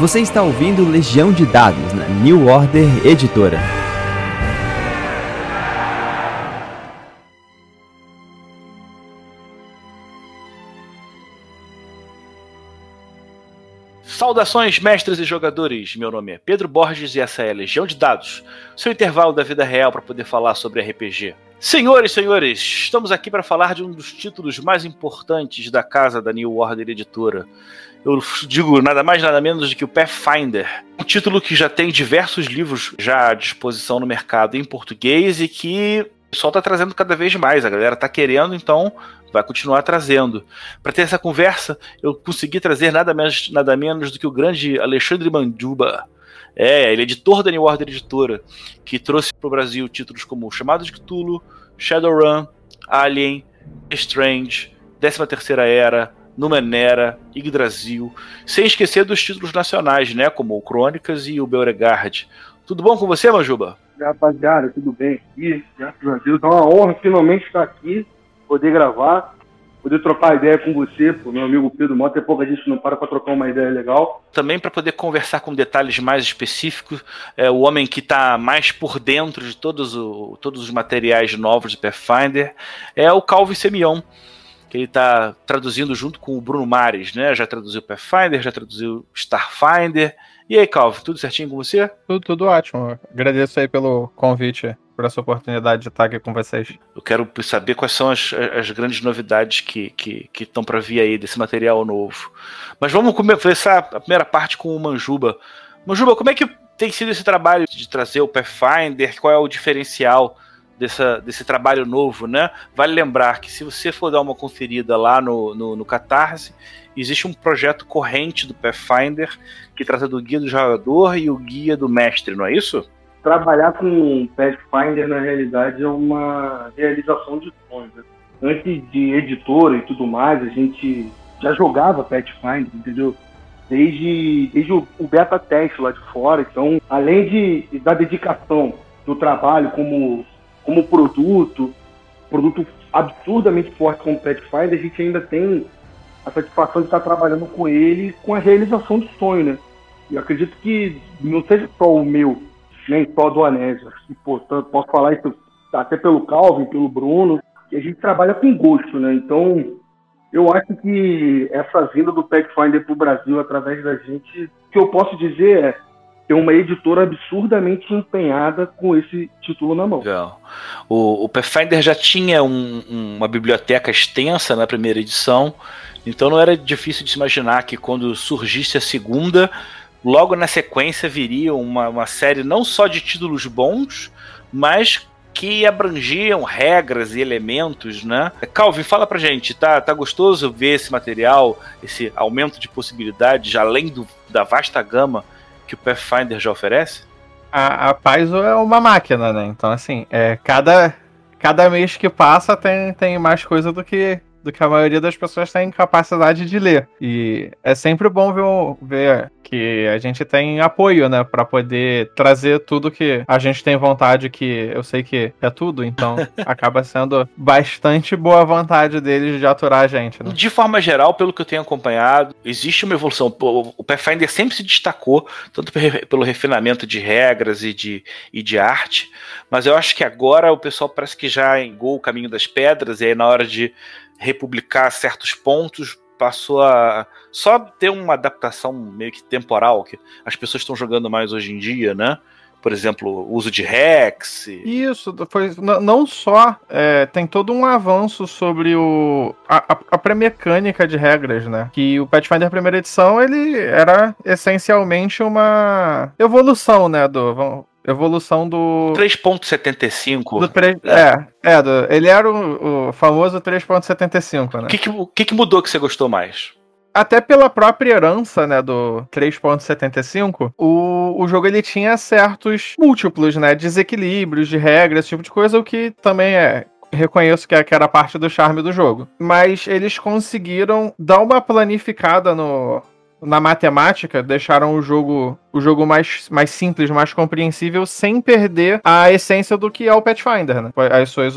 Você está ouvindo Legião de Dados na New Order Editora. Saudações, mestres e jogadores! Meu nome é Pedro Borges e essa é Legião de Dados, seu intervalo da vida real para poder falar sobre RPG. Senhores senhores, estamos aqui para falar de um dos títulos mais importantes da casa da New Order Editora. Eu digo nada mais nada menos do que o Pathfinder, um título que já tem diversos livros já à disposição no mercado em português e que o pessoal está trazendo cada vez mais. A galera está querendo, então vai continuar trazendo. Para ter essa conversa, eu consegui trazer nada menos, nada menos do que o grande Alexandre Manduba. É, ele é editor da New Order Editora, que trouxe para o Brasil títulos como Chamado de Cthulhu, Shadowrun, Alien, Strange, 13 Terceira Era, Numenera, Yggdrasil, sem esquecer dos títulos nacionais, né, como o Crônicas e o Beauregard. Tudo bom com você, Manjuba? Rapaziada, tudo bem aqui? Graças a Deus. É uma honra finalmente estar aqui, poder gravar, poder trocar ideia com você, pô, meu amigo Pedro Mota. É pouca gente não para para trocar uma ideia legal. Também para poder conversar com detalhes mais específicos, é o homem que está mais por dentro de todos, o, todos os materiais novos de Pathfinder é o Calvin Semion que ele está traduzindo junto com o Bruno Mares, né? Já traduziu Pathfinder, já traduziu Starfinder. E aí, Calvin, tudo certinho com você? Tudo, tudo ótimo. Agradeço aí pelo convite, por essa oportunidade de estar aqui com vocês. Eu quero saber quais são as, as grandes novidades que estão que, que para vir aí desse material novo. Mas vamos começar a primeira parte com o Manjuba. Manjuba, como é que tem sido esse trabalho de trazer o Pathfinder? Qual é o diferencial dessa, desse trabalho novo, né? Vale lembrar que se você for dar uma conferida lá no, no, no Catarse, existe um projeto corrente do Pathfinder que trata do guia do jogador e o guia do mestre, não é isso? Trabalhar com Pathfinder, na realidade, é uma realização de sonhos. Né? Antes de editora e tudo mais, a gente já jogava Pathfinder, entendeu? Desde, desde o, beta teste lá de fora. Então, além de, da dedicação do trabalho como como produto, produto absurdamente forte como Pathfinder, a gente ainda tem a satisfação de estar trabalhando com ele com a realização do sonho, né? E acredito que não seja só o meu, nem só do Anésio. Posso falar isso até pelo Calvin, pelo Bruno, que a gente trabalha com gosto, né? Então, eu acho que essa vinda do Pathfinder para o Brasil através da gente, o que eu posso dizer é tem uma editora absurdamente empenhada com esse título na mão. Legal. O, o Pathfinder já tinha um, uma biblioteca extensa na primeira edição, então não era difícil de se imaginar que quando surgisse a segunda, logo na sequência viria uma, uma série não só de títulos bons, mas que abrangiam regras e elementos, né? Calvin, fala pra gente, tá, tá gostoso ver esse material, esse aumento de possibilidades, além do, da vasta gama que o Pathfinder já oferece? A, a Paizo é uma máquina, né? Então, assim, é, cada, cada mês que passa tem, tem mais coisa do que do que a maioria das pessoas tem capacidade de ler. E é sempre bom ver, ver que a gente tem apoio, né, para poder trazer tudo que a gente tem vontade, que eu sei que é tudo, então acaba sendo bastante boa vontade deles de aturar a gente. Né? De forma geral, pelo que eu tenho acompanhado, existe uma evolução. O Pathfinder sempre se destacou, tanto pelo refinamento de regras e de, e de arte, mas eu acho que agora o pessoal parece que já engou o caminho das pedras, e aí na hora de republicar certos pontos, passou a só ter uma adaptação meio que temporal, que as pessoas estão jogando mais hoje em dia, né? Por exemplo, o uso de Rex. Isso, foi não só é, tem todo um avanço sobre o a, a pré-mecânica de regras, né? Que o Pathfinder primeira edição ele era essencialmente uma evolução, né? Do evolução do. 3.75. Do 3, é, é, é do, ele era o, o famoso 3.75, né? O que, que, que, que mudou que você gostou mais? Até pela própria herança, né, do 3.75, o, o jogo ele tinha certos múltiplos, né, desequilíbrios de regras, esse tipo de coisa, o que também é reconheço que, que era parte do charme do jogo. Mas eles conseguiram dar uma planificada no, na matemática, deixaram o jogo o jogo mais, mais simples, mais compreensível, sem perder a essência do que é o Pathfinder, né? As suas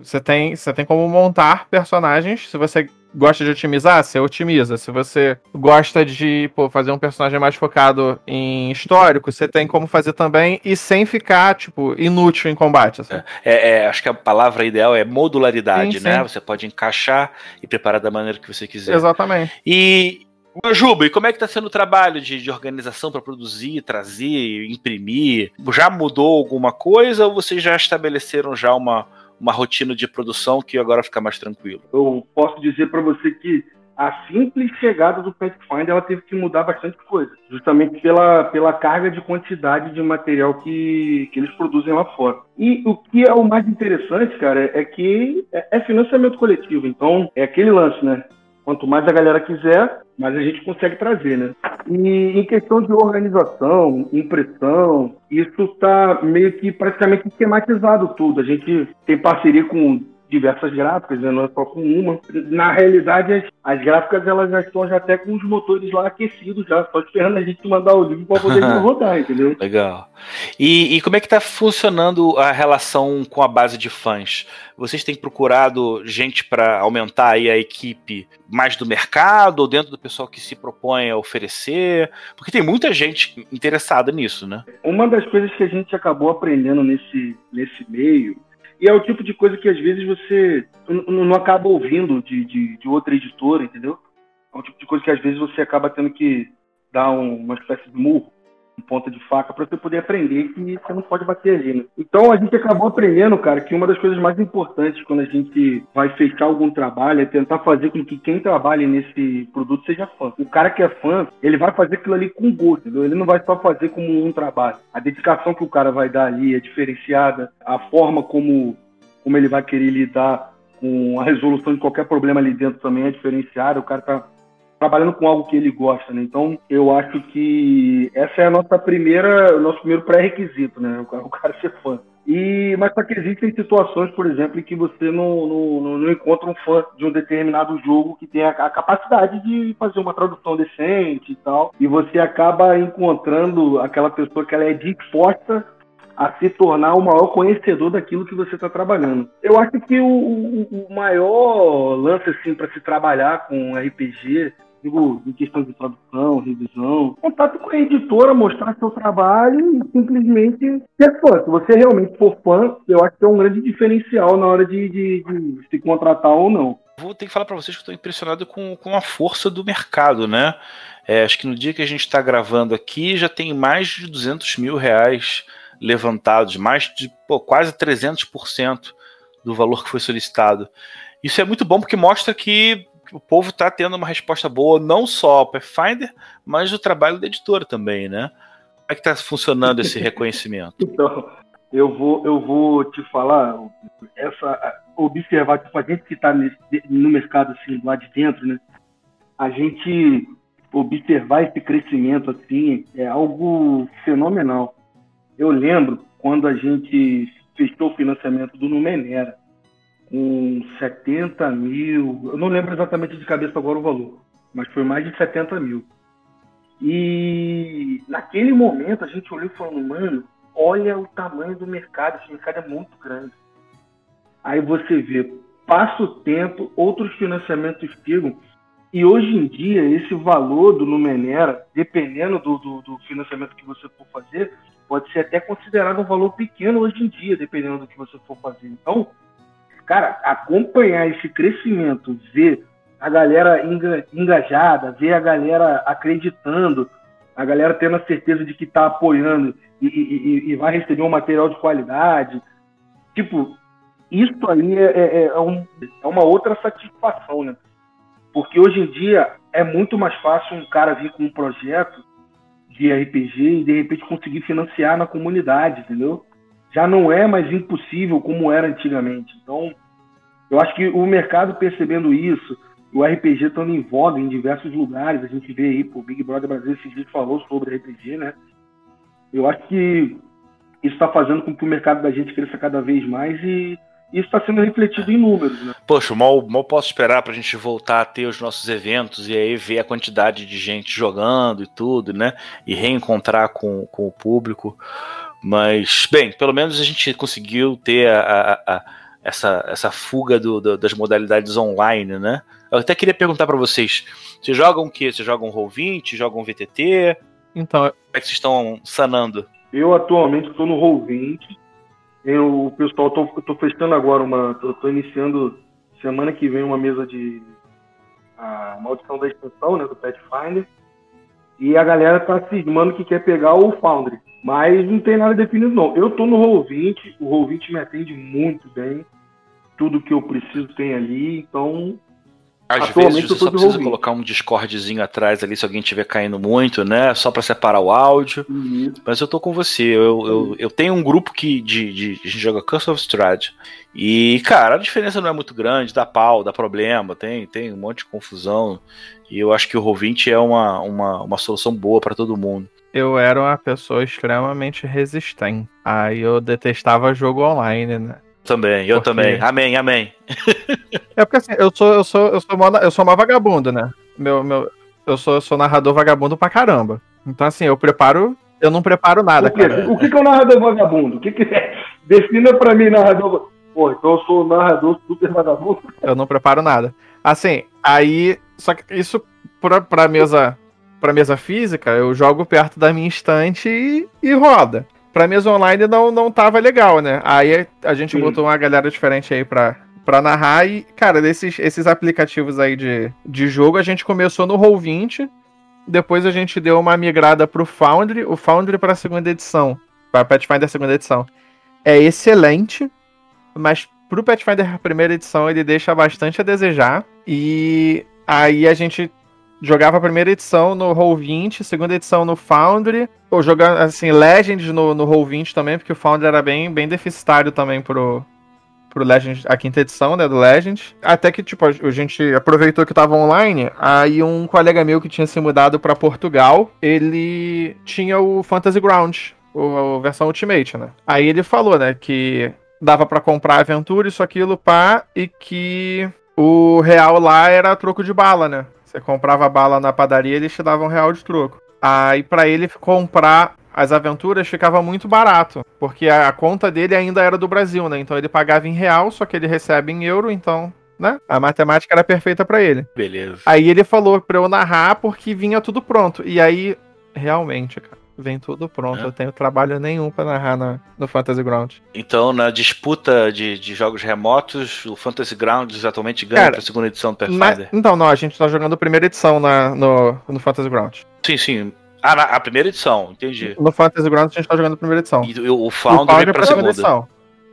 você tem, você tem como montar personagens, se você gosta de otimizar, você otimiza. Se você gosta de pô, fazer um personagem mais focado em histórico, você tem como fazer também e sem ficar, tipo, inútil em combate. Assim. É, é, acho que a palavra ideal é modularidade, sim, né? Sim. Você pode encaixar e preparar da maneira que você quiser. Exatamente. E. Juba, e como é que está sendo o trabalho de, de organização para produzir, trazer, imprimir? Já mudou alguma coisa ou vocês já estabeleceram já uma, uma rotina de produção que agora fica mais tranquilo? Eu posso dizer para você que a simples chegada do Pathfinder ela teve que mudar bastante coisa, justamente pela, pela carga de quantidade de material que, que eles produzem lá fora. E o que é o mais interessante, cara, é que é, é financiamento coletivo. Então, é aquele lance, né? Quanto mais a galera quiser, mais a gente consegue trazer, né? E em questão de organização, impressão, isso está meio que praticamente esquematizado tudo. A gente tem parceria com diversas gráficas, né? não é só com uma. Na realidade, as, as, gráficas elas já estão já até com os motores lá aquecidos, já só esperando a gente mandar o livro para poder rodar, entendeu? Legal. E, e como é que está funcionando a relação com a base de fãs? Vocês têm procurado gente para aumentar aí a equipe mais do mercado ou dentro do pessoal que se propõe a oferecer? Porque tem muita gente interessada nisso, né? Uma das coisas que a gente acabou aprendendo nesse, nesse meio e é o tipo de coisa que às vezes você não acaba ouvindo de, de, de outra editora, entendeu? É um tipo de coisa que às vezes você acaba tendo que dar um, uma espécie de murro ponta de faca para você poder aprender que você não pode bater ali, né? Então a gente acabou aprendendo, cara, que uma das coisas mais importantes quando a gente vai fechar algum trabalho é tentar fazer com que quem trabalhe nesse produto seja fã. O cara que é fã, ele vai fazer aquilo ali com gosto, entendeu? ele não vai só fazer como um trabalho. A dedicação que o cara vai dar ali é diferenciada, a forma como, como ele vai querer lidar com a resolução de qualquer problema ali dentro também é diferenciada, o cara tá trabalhando com algo que ele gosta, né? Então, eu acho que essa é a nossa primeira, o nosso primeiro pré-requisito, né? O cara ser fã. E, mas só que existem situações, por exemplo, em que você não, não, não encontra um fã de um determinado jogo que tem a, a, capacidade de fazer uma tradução decente e tal, e você acaba encontrando aquela pessoa que ela é disposta a se tornar o maior conhecedor daquilo que você está trabalhando. Eu acho que o, o, o maior lance assim para se trabalhar com RPG digo, em questão de tradução, revisão, contato com a editora, mostrar seu trabalho e simplesmente ser fã. Se você realmente for fã, eu acho que é um grande diferencial na hora de, de, de se contratar ou não. Vou ter que falar para vocês que estou impressionado com, com a força do mercado, né? É, acho que no dia que a gente está gravando aqui já tem mais de 200 mil reais levantados, mais de pô, quase 300% do valor que foi solicitado. Isso é muito bom porque mostra que o povo está tendo uma resposta boa, não só ao Pathfinder, mas o trabalho da editora também, né? Como é que está funcionando esse reconhecimento? Então, eu vou, eu vou te falar, essa, observar, tipo, a gente que está no mercado assim, lá de dentro, né? A gente observar esse crescimento assim é algo fenomenal. Eu lembro quando a gente fechou o financiamento do Numenera com 70 mil, eu não lembro exatamente de cabeça agora o valor, mas foi mais de 70 mil. E naquele momento a gente olhou e falou, mano, olha o tamanho do mercado, esse mercado é muito grande. Aí você vê, passa o tempo, outros financiamentos chegam, e hoje em dia esse valor do Numenera, dependendo do, do, do financiamento que você for fazer, pode ser até considerado um valor pequeno hoje em dia, dependendo do que você for fazer. Então, cara, acompanhar esse crescimento, ver a galera engajada, ver a galera acreditando, a galera tendo a certeza de que está apoiando e, e, e, vai receber um material de qualidade. Tipo, isso aí é, é, é, um, é uma outra satisfação, né? Porque hoje em dia é muito mais fácil um cara vir com um projeto de RPG e de repente conseguir financiar na comunidade, entendeu? Já não é mais impossível como era antigamente. Então, eu acho que o mercado percebendo isso, o RPG estando em voga em diversos lugares, a gente vê aí, o Big Brother Brasil esse dia falou sobre RPG, né? Eu acho que isso está fazendo com que o mercado da gente cresça cada vez mais e isso está sendo refletido em números, né? Poxa, mal, mal posso esperar para a gente voltar a ter os nossos eventos e aí ver a quantidade de gente jogando e tudo, né? E reencontrar com, com o público. Mas, bem, pelo menos a gente conseguiu ter a, a, a essa, essa fuga do, do, das modalidades online, né? Eu até queria perguntar para vocês: vocês jogam o quê? Vocês jogam Roll20? Jogam VTT? Então, Como é que vocês estão sanando? Eu atualmente estou no Roll20. Eu, o pessoal, tô, eu tô fechando agora uma. Tô, tô iniciando semana que vem uma mesa de. A maldição da extensão, né? Do Pathfinder. E a galera tá cismando que quer pegar o Foundry. Mas não tem nada definido, não. Eu tô no Roll20, o Roll20 me atende muito bem. Tudo que eu preciso tem ali, então Às Atualmente vezes eu você só precisa Roll20. colocar um Discordzinho atrás ali se alguém estiver caindo muito, né? Só para separar o áudio. Mas eu tô com você. Eu, eu, eu tenho um grupo que de, de, a gente joga Curse of Strahd. E, cara, a diferença não é muito grande, dá pau, dá problema, tem, tem um monte de confusão. E eu acho que o Roll20 é uma, uma, uma solução boa para todo mundo. eu era uma pessoa extremamente resistente. Aí eu detestava jogo online, né? Também, eu Por quê? também. Amém, amém. É porque assim, eu sou, eu sou, eu sou, mó, eu sou uma vagabundo, né? Meu, meu, eu sou, eu sou narrador vagabundo pra caramba. Então, assim, eu preparo. Eu não preparo nada, O, cara. o que, que é um narrador vagabundo? O que, que é? Defina pra mim narrador. Pô, então eu sou um narrador super vagabundo. Eu não preparo nada. Assim, aí. Só que isso pra, pra mesa. Pra mesa física, eu jogo perto da minha estante e, e roda. Pra mesa online não, não tava legal, né? Aí a gente Sim. botou uma galera diferente aí pra, pra narrar e, cara, desses, esses aplicativos aí de, de jogo, a gente começou no Roll20, depois a gente deu uma migrada pro Foundry, o Foundry pra segunda edição, pra Pathfinder segunda edição. É excelente, mas pro Pathfinder primeira edição ele deixa bastante a desejar. E aí a gente jogava a primeira edição no Roll20, segunda edição no Foundry, ou jogando assim, Legends no, no Roll20 também, porque o Foundry era bem, bem deficitário também pro, pro Legends, a quinta edição, né, do Legends. Até que, tipo, a gente aproveitou que tava online, aí um colega meu que tinha se mudado pra Portugal, ele tinha o Fantasy Ground, o, a versão Ultimate, né? Aí ele falou, né, que dava pra comprar aventura, isso, aquilo, pá, e que o real lá era troco de bala, né? Você comprava bala na padaria, eles te davam um real de troco. Aí pra ele comprar as aventuras ficava muito barato, porque a, a conta dele ainda era do Brasil, né? Então ele pagava em real, só que ele recebe em euro, então, né? A matemática era perfeita pra ele. Beleza. Aí ele falou pra eu narrar porque vinha tudo pronto. E aí, realmente, cara, vem tudo pronto. É. Eu tenho trabalho nenhum pra narrar na- no Fantasy Ground. Então, na disputa de, de jogos remotos, o Fantasy Grounds atualmente ganha Cara, para a segunda edição do Pathfinder. então, não, a gente tá jogando a primeira edição na, no, no Fantasy Ground. Sim, sim. Ah, na- a primeira edição, entendi. No Fantasy Ground a gente tá jogando a primeira edição. E o, o o Founder Foundry vem pra pra segunda segunda. edição.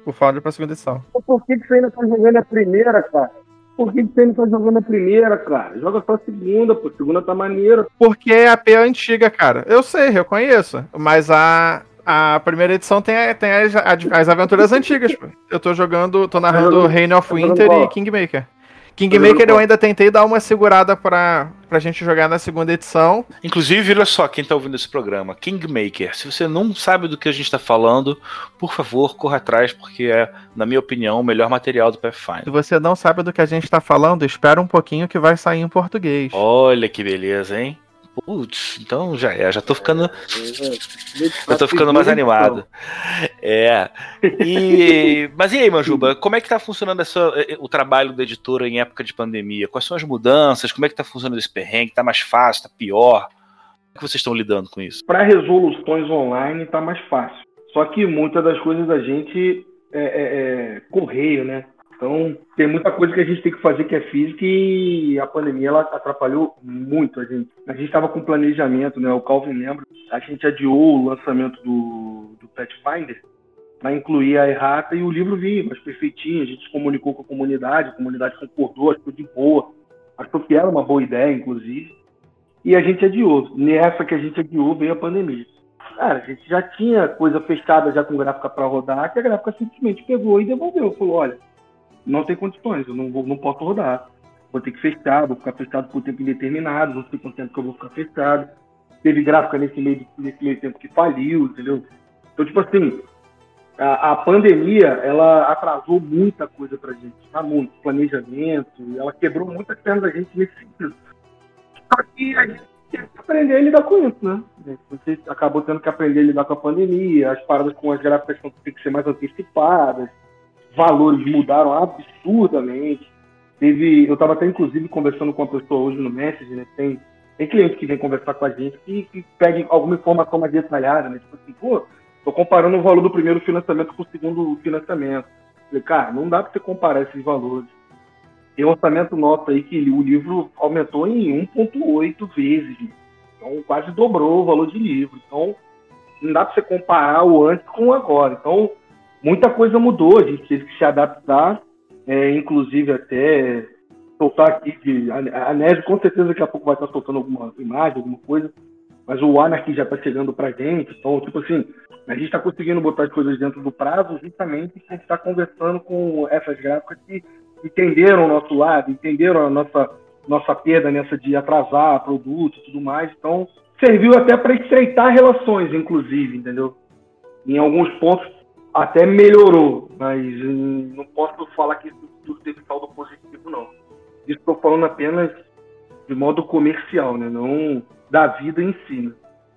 O Foundry pra segunda edição. Por que, que você ainda tá jogando a primeira, cara? Por que, você ainda tá jogando a primeira, cara? Joga só a segunda, pô. Segunda tá maneira. Porque é a P antiga, cara. Eu sei, eu conheço. Mas a, a primeira edição tem, a- tem as, as aventuras antigas. pô. Eu tô jogando, tô narrando jogando- Reign of tá Winter e Kingmaker. Kingmaker eu ainda tentei dar uma segurada pra, pra gente jogar na segunda edição. Inclusive, olha só, quem tá ouvindo esse programa, Kingmaker. Se você não sabe do que a gente tá falando, por favor, corra atrás, porque é, na minha opinião, o melhor material do Se Pathfinder. você não sabe do que a gente tá falando, espera um pouquinho que vai sair em português. Olha que beleza, hein? Putz, então já é, já tô ficando, eu tô ficando mais animado. É. E, mas e aí, Manjuba, como é que tá funcionando essa, o trabalho da editora em época de pandemia? Quais são as mudanças? Como é que tá funcionando esse perrengue? Tá mais fácil? Tá pior? Como é que vocês estão lidando com isso? Para resoluções online tá mais fácil. Só que muitas das coisas da gente é, é- é correio, né? Então tem muita coisa que a gente tem que fazer que é física e a pandemia ela atrapalhou muito a gente. A gente estava com planejamento, né? O Calvin lembra. A gente adiou o lançamento do, do Pathfinder para incluir a errata e o livro vinha, mas perfeitinho. A gente se comunicou com a comunidade, a comunidade concordou, achou de boa. Achou que era uma boa ideia, inclusive. E a gente adiou. Nessa que a gente adiou veio a pandemia. Cara, a gente já tinha coisa fechada já com gráfica para rodar, que a gráfica simplesmente pegou e devolveu. Falou, olha, não tem condições, eu não, vou, não posso rodar. Vou ter que fechar, vou ficar fechado por tempo indeterminado, não sei quanto tempo que eu vou ficar fechado. Teve gráfica nesse meio, nesse meio tempo que faliu, entendeu? Então, tipo assim, a, a pandemia, ela atrasou muita coisa pra gente, tá? Muito. Planejamento, ela quebrou muitas pernas da gente nesse sentido. Só que a gente tem que aprender a lidar com isso, né? Você acabou tendo que aprender a lidar com a pandemia, as paradas com as gráficas têm que ser mais antecipadas, valores mudaram absurdamente. Teve, eu estava até inclusive conversando com uma pessoa hoje no Message, né? Tem, tem cliente que vem conversar com a gente que, que pede alguma informação mais detalhada, né? Tipo assim, pô, tô comparando o valor do primeiro financiamento com o segundo financiamento. falei, cara, não dá para você comparar esses valores. Tem orçamento nosso aí que o livro aumentou em 1,8 vezes. Né? Então quase dobrou o valor de livro. Então não dá para você comparar o antes com o agora. Então muita coisa mudou, a gente teve que se adaptar, é, inclusive até soltar aqui de. A, a com certeza daqui a pouco vai estar soltando alguma imagem, alguma coisa, mas o Anarchy já está chegando pra gente, então, tipo assim, a gente está conseguindo botar as coisas dentro do prazo justamente porque a gente está conversando com essas gráficas que entenderam o nosso lado, entenderam a nossa, nossa perda nessa de atrasar produto e tudo mais, então serviu até para estreitar relações, inclusive, entendeu? Em alguns pontos até melhorou, mas hum, não posso falar que tudo teve saldo positivo, não. Isso estou falando apenas de modo comercial, né? Não da vida em si. Né?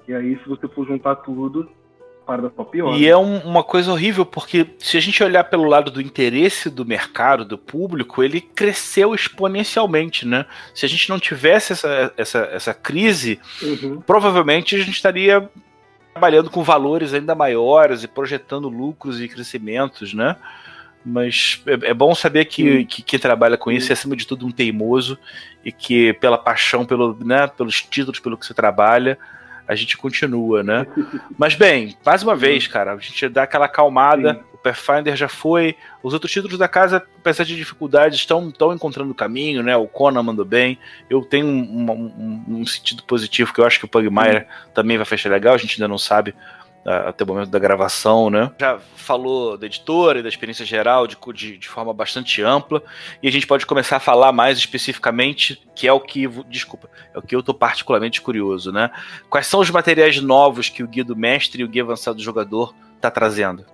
E aí, se você for juntar tudo, para da sua pior. E né? é um, uma coisa horrível, porque se a gente olhar pelo lado do interesse do mercado, do público, ele cresceu exponencialmente, né? Se a gente não tivesse essa, essa, essa crise, uhum. provavelmente a gente estaria trabalhando com valores ainda maiores e projetando lucros e crescimentos, né? Mas é, é bom saber que, que quem trabalha com isso é, acima de tudo, um teimoso e que, pela paixão, pelo, né, pelos títulos, pelo que você trabalha, a gente continua, né? Mas, bem, mais uma vez, cara, a gente dá aquela acalmada. Sim. O Pathfinder já foi. Os outros títulos da casa, apesar de dificuldades, estão, encontrando caminho, né? O Conan mandou bem. Eu tenho um, um, um sentido positivo, que eu acho que o Pugmire também vai fechar legal. A gente ainda não sabe até o momento da gravação, né? Já falou da editora e da experiência geral de, de, de, forma bastante ampla, e a gente pode começar a falar mais especificamente, que é o que, desculpa, é o que eu tô particularmente curioso, né? Quais são os materiais novos que o Guia do Mestre e o Guia Avançado do Jogador tá trazendo?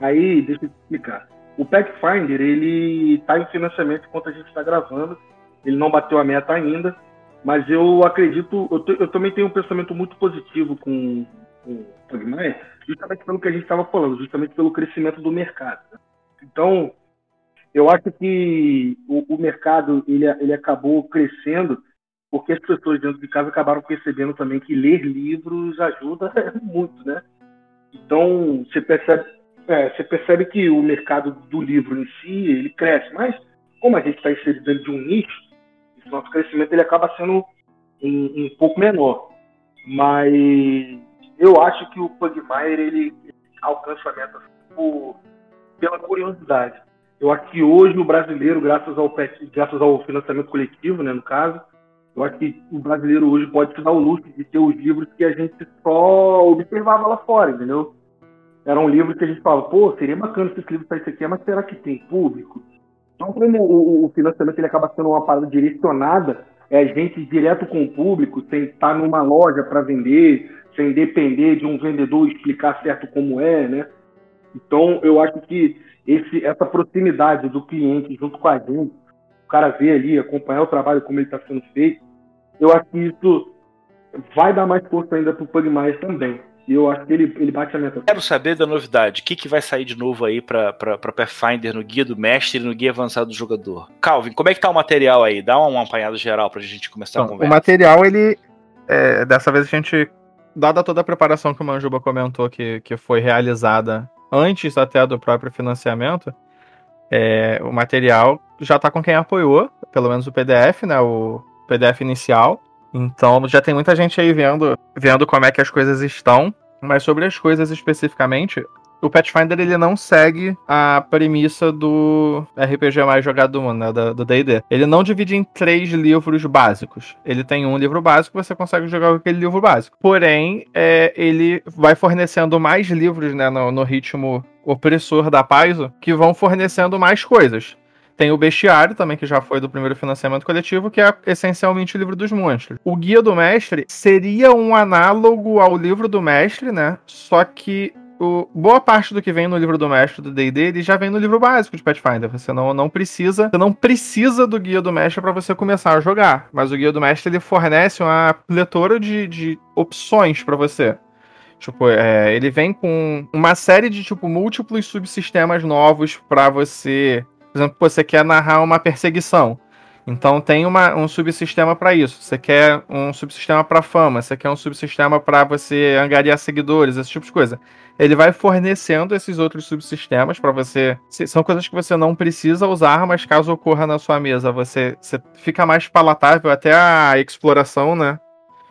Aí, deixa eu explicar. O Pathfinder, ele tá em financiamento enquanto a gente está gravando, ele não bateu a meta ainda, mas eu acredito, eu, eu também tenho um pensamento muito positivo com justamente pelo que a gente estava falando, justamente pelo crescimento do mercado. Né? Então, eu acho que o, o, mercado ele, ele acabou crescendo porque as pessoas dentro de casa acabaram percebendo também que ler livros ajuda muito, né? Então, você percebe, é, você percebe que o mercado do livro em si, ele cresce, mas como a gente está inserido dentro de um nicho, nosso crescimento ele acaba sendo um, um pouco menor. Mas eu acho que o Pugmire ele alcança a meta por, pela curiosidade. Eu acho que hoje o brasileiro, graças ao, graças ao financiamento coletivo, né, no caso, eu acho que o brasileiro hoje pode se dar o luxo de ter os livros que a gente só observava lá fora, entendeu? Eram livros que a gente fala, pô, seria bacana se esse livro saísse aqui, mas será que tem público? Então, como o, o financiamento ele acaba sendo uma parada direcionada, é a gente direto com o público, sem estar numa loja para vender, sem depender de um vendedor explicar certo como é, né? Então, eu acho que esse, essa proximidade do cliente junto com a gente, o cara ver ali, acompanhar o trabalho como ele está sendo feito, eu acho que isso vai dar mais força ainda para o Pugmaier também. E eu acho que ele, ele bate a meta. Quero saber da novidade. O que, que vai sair de novo aí para Pathfinder no Guia do Mestre e no Guia Avançado do Jogador? Calvin, como é que tá o material aí? Dá um apanhado geral para a gente começar então, a conversa. O material, ele. É, dessa vez a gente dada toda a preparação que o Manjuba comentou que, que foi realizada antes até do próprio financiamento, é, o material já está com quem apoiou, pelo menos o PDF, né? O PDF inicial. Então já tem muita gente aí vendo, vendo como é que as coisas estão. Mas sobre as coisas especificamente, o Pathfinder ele não segue a premissa do RPG mais jogado do mundo, né, do D&D. Ele não divide em três livros básicos. Ele tem um livro básico, você consegue jogar com aquele livro básico. Porém, é, ele vai fornecendo mais livros, né, no, no ritmo opressor da Paizo, que vão fornecendo mais coisas. Tem o Bestiário também, que já foi do primeiro financiamento coletivo, que é essencialmente o livro dos monstros. O Guia do Mestre seria um análogo ao livro do Mestre, né? Só que o, boa parte do que vem no livro do mestre do D&D, ele já vem no livro básico de Pathfinder. Você não, não precisa, você não precisa do guia do mestre para você começar a jogar, mas o guia do mestre ele fornece uma pletora de, de opções para você. Tipo, é, ele vem com uma série de tipo múltiplos subsistemas novos para você Por exemplo, você quer narrar uma perseguição. Então tem uma, um subsistema para isso. Você quer um subsistema para fama, você quer um subsistema para você angariar seguidores, esse tipo de coisa. Ele vai fornecendo esses outros subsistemas para você. São coisas que você não precisa usar, mas caso ocorra na sua mesa, você, você fica mais palatável até a exploração, né?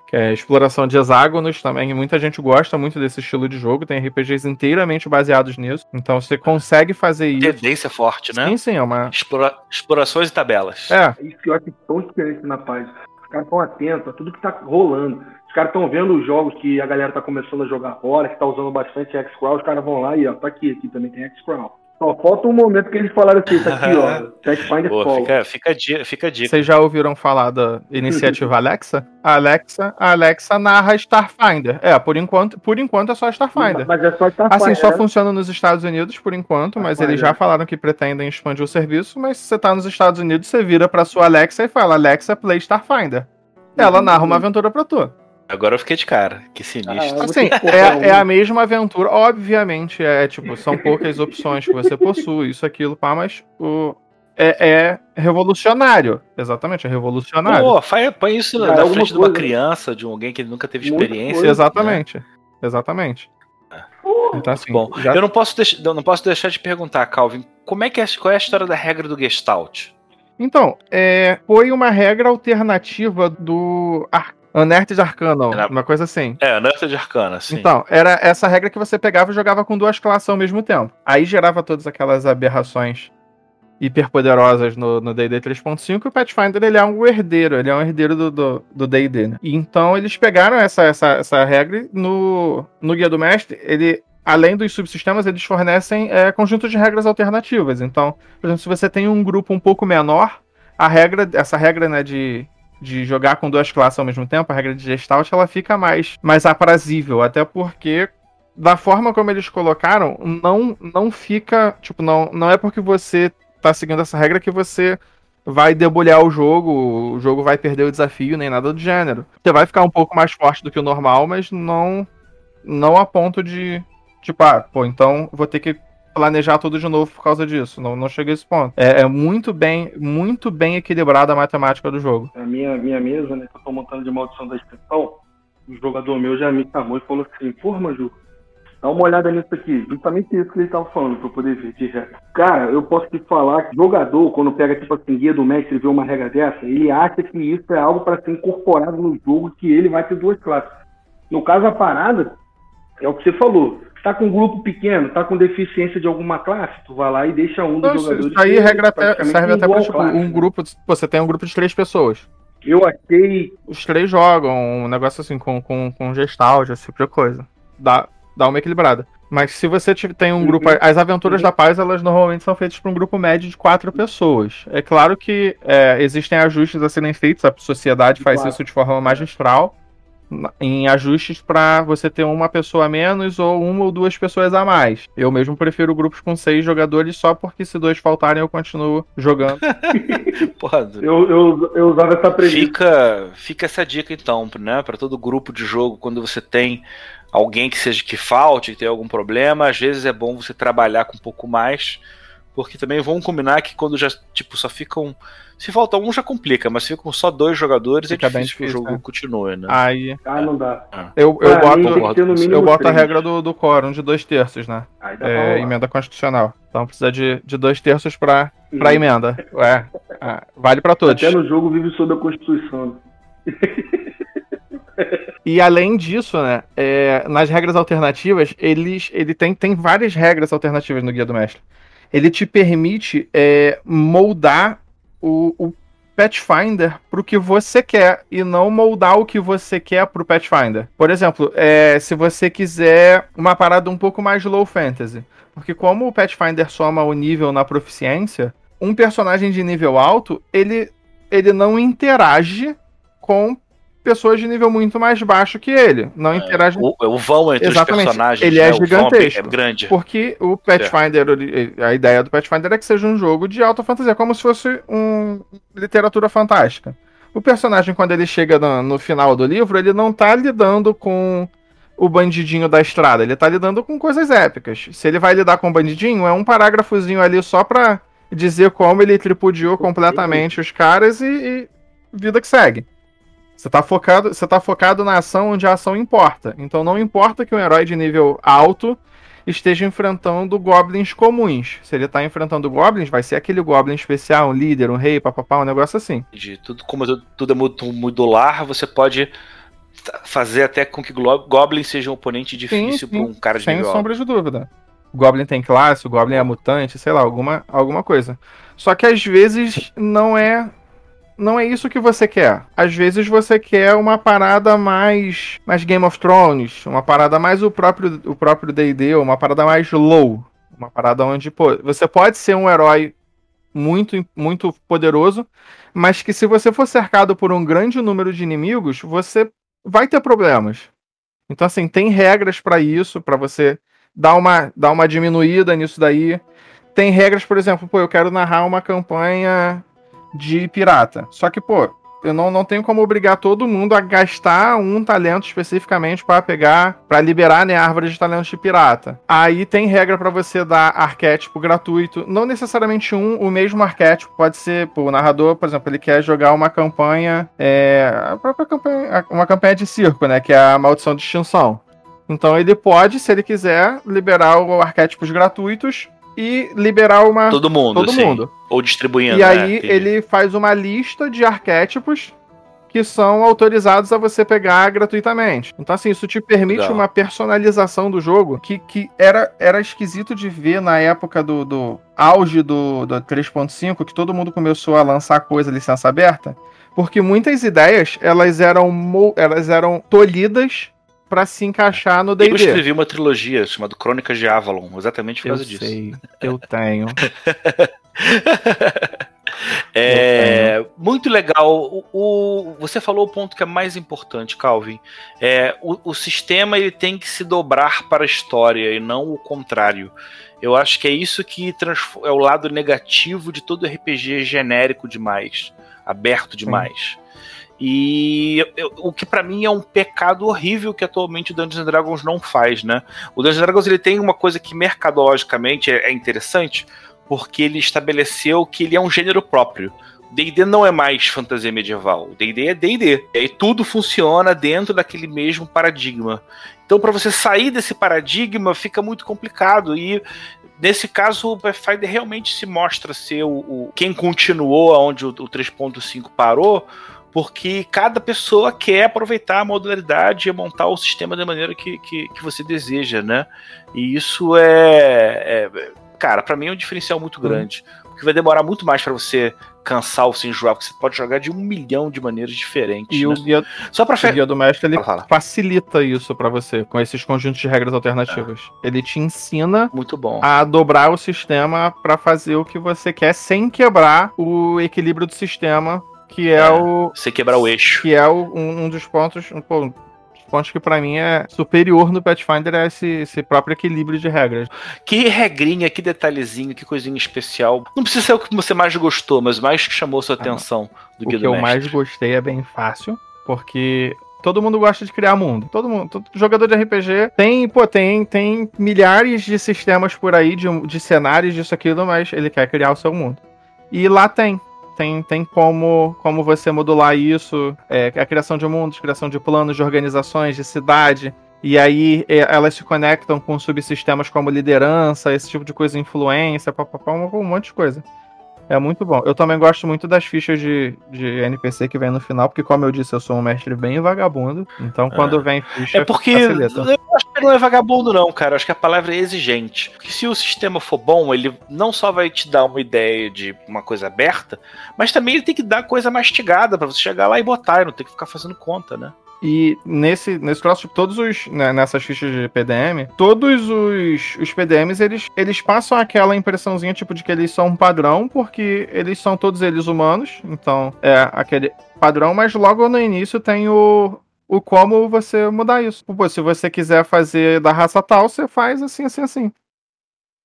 Que é exploração de hexágonos também. Muita gente gosta muito desse estilo de jogo, tem RPGs inteiramente baseados nisso. Então você consegue fazer isso. Tendência forte, né? Sim, sim, é uma. Explora... Explorações e tabelas. É. É isso que eu acho tão diferente na paz. Os caras estão atentos a tudo que tá rolando. Os caras estão vendo os jogos que a galera tá começando a jogar agora, que tá usando bastante X-Crawl, os caras vão lá e ó, tá aqui, aqui também tem X-Crawl. Só falta um momento que eles falaram assim, tá aqui, ó, Pathfinder Pô, fica, fica, a dica, fica a dica. Vocês já ouviram falar da iniciativa Alexa? A Alexa, a Alexa narra Starfinder. É, por enquanto, por enquanto é só Starfinder. Mas é só Starfinder. Assim, só né? funciona nos Estados Unidos por enquanto, mas eles já falaram que pretendem expandir o serviço, mas se você tá nos Estados Unidos, você vira pra sua Alexa e fala, Alexa, play Starfinder. Ela narra uma aventura pra tu. Agora eu fiquei de cara. Que sinistro. Ah, Assim, muito é, é a mesma aventura. Obviamente, é tipo, são poucas opções que você possui, isso, aquilo, pá, mas o, é, é revolucionário. Exatamente, é revolucionário. Pô, faz- põe isso na é frente de uma criança, de alguém que nunca teve experiência. coisa. Exatamente. Exatamente. Porra. Então, assim, Bom, já- eu não posso, deix- não posso deixar de perguntar, Calvin, como é que é, qual é a história da regra do Gestalt? Então, é, foi uma regra alternativa do Ar Unearthed Arcana, Era- uma coisa assim. É, de Arcana, sim. Então, era essa regra que você pegava e jogava com duas classes ao mesmo tempo. Aí gerava todas aquelas aberrações hiperpoderosas no D&D 3.5 e o Pathfinder ele é um herdeiro, ele é um herdeiro do do do D&D, né? E Então eles pegaram essa, essa, essa regra e no, no Guia do Mestre, ele, além dos subsistemas, eles fornecem é, conjuntos de regras alternativas. Então, por exemplo, se você tem um grupo um pouco menor, a regra, essa regra né, de, de jogar com duas classes ao mesmo tempo, a regra de Gestalt, ela fica mais, mais aprazível, até porque da forma como eles colocaram, não não fica, tipo, não, não é porque você tá seguindo essa regra que você vai debulhar o jogo, o jogo vai perder o desafio, nem nada do gênero. Você vai ficar um pouco mais forte do que o normal, mas não não a ponto de, tipo, ah, pô, então vou ter que planejar tudo de novo por causa disso. Não, não chega a esse ponto. É, é muito bem, muito bem equilibrada a matemática do jogo. A minha, minha mesa, né, que eu tô montando de maldição da extensão, um jogador meu já me chamou e falou assim, porra, Maju, dá uma olhada nisso aqui. Justamente isso que ele tava falando, pra eu poder ver de regra. Cara, eu posso te falar que jogador, quando pega tipo assim, guia do mestre e vê uma regra dessa, ele acha que isso é algo para ser incorporado no jogo, que ele vai ter duas classes. No caso, a parada é o que você falou. Tá com um grupo pequeno, tá com deficiência de alguma classe, tu vai lá e deixa um dos jogadores. isso aí regra até, serve até pra igual tipo, um grupo. Você tem um grupo de três pessoas. Eu achei Os três jogam, um negócio assim, com, com, com gestalt, esse tipo de coisa. Dá, dá uma equilibrada. Mas se você tem um Uhum. grupo. As aventuras Uhum. da paz, elas normalmente são feitas para um grupo médio de quatro pessoas. É claro que é, existem ajustes a serem feitos, a sociedade faz Claro. isso de forma magistral. Em ajustes para você ter uma pessoa a menos ou uma ou duas pessoas a mais. Eu mesmo prefiro grupos com seis jogadores só porque se dois faltarem eu continuo jogando. Porra, Eu, eu, eu usava essa premissa. fica, fica essa dica então, né, para todo grupo de jogo, quando você tem alguém que seja que falte, que tenha algum problema, às vezes é bom você trabalhar com um pouco mais, porque também vamos combinar que quando já tipo só ficam, se falta um já complica, mas se ficam só dois jogadores Fica é bem difícil que o difícil, jogo né? continue, né? Aí Ah, não dá. eu, eu Pra mim, boto. Eu boto a três. regra do, do quórum de dois terços, né? Aí dá pra É, emenda constitucional. Então precisa de, de dois terços pra, pra Uhum. emenda. É, é, vale pra todos. Até no jogo vive sob a Constituição. E além disso, né, é, nas regras alternativas, eles, ele tem, tem várias regras alternativas no Guia do Mestre. Ele te permite é, moldar o, o Pathfinder pro que você quer e não moldar o que você quer pro Pathfinder. Por exemplo, é, se você quiser uma parada um pouco mais low fantasy, porque como o Pathfinder soma o nível na proficiência, um personagem de nível alto, ele, ele não interage com pessoas de nível muito mais baixo que ele. Não interage O, o vão entre Exatamente, os personagens ele é o vão gigantesco. é grande. porque o Pathfinder, ele- a ideia do Pathfinder é que seja um jogo de alta fantasia, como se fosse um literatura fantástica. O personagem, quando ele chega no, no final do livro, ele não tá lidando com o bandidinho da estrada, ele tá lidando com coisas épicas. Se ele vai lidar com o bandidinho, é um parágrafozinho ali só pra dizer como ele tripudiou completamente os caras e, e vida que segue. Você tá, focado, você tá focado na ação onde a ação importa. Então não importa que um herói de nível alto esteja enfrentando goblins comuns. Se ele tá enfrentando goblins, vai ser aquele goblin especial, um líder, um rei, papapá, um negócio assim. De tudo, como tudo é modular, você pode fazer até com que Goblin seja um oponente difícil para um cara de Sem nível sombra de dúvida. O Goblin tem classe, o Goblin é mutante, sei lá, alguma, alguma coisa. Só que às vezes não é não é isso que você quer. Às vezes você quer uma parada mais mais Game of Thrones, uma parada mais o próprio o próprio D&D, uma parada mais low, uma parada onde, pô, você pode ser um herói muito muito poderoso, mas que se você for cercado por um grande número de inimigos, você vai ter problemas. Então assim, tem regras para isso, para você dar uma dar uma diminuída nisso daí. Tem regras, por exemplo, pô, eu quero narrar uma campanha de pirata. Só que, pô, eu não, não tenho como obrigar todo mundo a gastar um talento especificamente para pegar, para liberar né, a árvore de talentos de pirata. Aí tem regra para você dar arquétipo gratuito, não necessariamente um, o mesmo arquétipo, pode ser, pô, o narrador, por exemplo, ele quer jogar uma campanha, é, a própria campanha, uma campanha de circo, né, que é a maldição de extinção. Então ele pode, se ele quiser, liberar o arquétipos gratuitos e liberar uma. Todo mundo, todo sim. mundo. Ou distribuindo. E né? aí ele faz uma lista de arquétipos que são autorizados a você pegar gratuitamente. Então, assim, isso te permite Legal. uma personalização do jogo que, que era, era esquisito de ver na época do, do auge do, do 3.5, que todo mundo começou a lançar coisa licença aberta, porque muitas ideias elas eram, elas eram tolhidas para se encaixar no Eu D&D. escrevi uma trilogia chamada Crônicas de Avalon, exatamente por Eu causa disso. sei, eu tenho. É muito legal. O, o- você falou o ponto que é mais importante, Calvin. É, o, o sistema ele tem que se dobrar para a história e não o contrário. Eu acho que é isso que é o lado negativo de todo RPG genérico demais, aberto demais. E eu- o que pra mim é um pecado horrível que atualmente o Dungeons Dragons não faz, né? O Dungeons Dragons ele tem uma coisa que mercadologicamente é, é interessante, porque ele estabeleceu que ele é um gênero próprio. D&D não é mais fantasia medieval. D&D é D&D. E aí tudo funciona dentro daquele mesmo paradigma. Então, para você sair desse paradigma, fica muito complicado. E nesse caso, o Pathfinder realmente se mostra ser o, o- quem continuou aonde o, o 3.5 parou, porque cada pessoa quer aproveitar a modularidade e montar o sistema da maneira que, que, que você deseja, né? E isso é, é- cara, pra mim é um diferencial muito grande, porque vai demorar muito mais pra você cansar ou se enjoar, porque você pode jogar de um milhão de maneiras diferentes. E né? o guia, Só pra o fe... guia do mestre ele Fala, fala. facilita isso pra você com esses conjuntos de regras alternativas. Ele te ensina muito bom. a dobrar o sistema pra fazer o que você quer sem quebrar o equilíbrio do sistema, que é, É. o Você quebrar o eixo. que é o- um, um dos pontos, um, pô, pontos que pra mim é superior no Pathfinder é esse, esse próprio equilíbrio de regras. Que regrinha, que detalhezinho, que coisinha especial. Não precisa ser o que você mais gostou, mas mais que chamou sua atenção do O Guia que do eu mais gostei é bem fácil, porque todo mundo gosta de criar mundo. Todo mundo, todo jogador de RPG tem, pô, tem, tem milhares de sistemas por aí, de, de cenários, disso, aquilo, mas ele quer criar o seu mundo. E lá tem. Tem, tem como, como você modular isso, é, a criação de mundos, criação de planos, de organizações, de cidade. E aí é, elas se conectam com subsistemas como liderança, esse tipo de coisa, influência, papapá, um, um monte de coisa. É muito bom. Eu também gosto muito das fichas de, de NPC que vem no final, porque, como eu disse, eu sou um mestre bem vagabundo. Então, quando vem ficha, É porque facilita. eu acho que não é vagabundo, não, cara. Acho que a palavra é exigente. Porque se o sistema for bom, ele não só vai te dar uma ideia de uma coisa aberta, mas também ele tem que dar coisa mastigada pra você chegar lá e botar e não ter que ficar fazendo conta, né? E nesse, nesse troço, tipo, todos os. né, nessas fichas de PDM, todos os, os PDMs, eles, eles passam aquela impressãozinha, tipo, de que eles são um padrão, porque eles são todos eles humanos. Então, é aquele padrão, mas logo no início tem o. O como você mudar isso. Pô, se você quiser fazer da raça tal, você faz assim, assim, assim.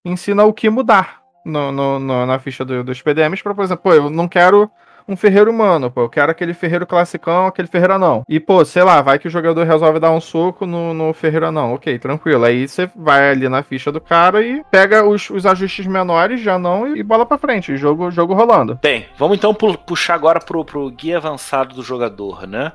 Ensina o que mudar no, no- no- na ficha do- dos PDMs, pra, por exemplo, pô, eu não quero um ferreiro humano, pô. Eu quero aquele ferreiro classicão, aquele ferreiro anão. E, pô, sei lá, vai que o jogador resolve dar um soco no, no ferreiro anão. Ok, tranquilo. Aí você vai ali na ficha do cara e pega os, os ajustes menores de anão e, e bola pra frente. Jogo, jogo rolando. Bem, vamos então puxar agora pro, pro guia avançado do jogador, né?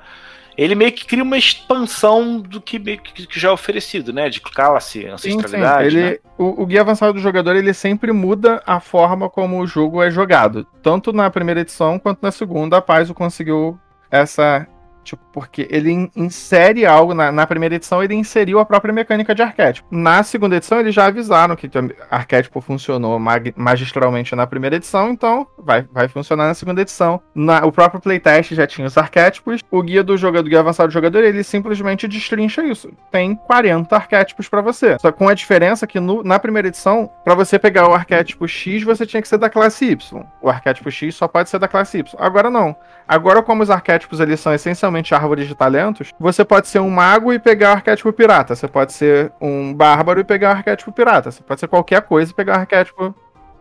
Ele meio que cria uma expansão do que, que já é oferecido, né? De classe, ancestralidade. Sim, sim. Ele, né? o, o, guia avançado do jogador ele sempre muda a forma como o jogo é jogado. Tanto na primeira edição quanto na segunda, a Paizo conseguiu essa Porque ele insere algo. Na, na, primeira edição, ele inseriu a própria mecânica de arquétipo. Na segunda edição, eles já avisaram que arquétipo funcionou mag magistralmente na primeira edição, então vai, vai funcionar na segunda edição. Na, o próprio playtest já tinha os arquétipos. O guia do jogador, guia avançado do jogador, ele simplesmente destrincha isso. Tem 40 arquétipos para você. Só com a diferença que no, na primeira edição, para você pegar o arquétipo X, você tinha que ser da classe Y. O arquétipo X só pode ser da classe Y. Agora não. Agora, como os arquétipos eles são essencialmente árvores de talentos, você pode ser um mago e pegar o arquétipo pirata. Você pode ser um bárbaro e pegar o arquétipo pirata. Você pode ser qualquer coisa e pegar o arquétipo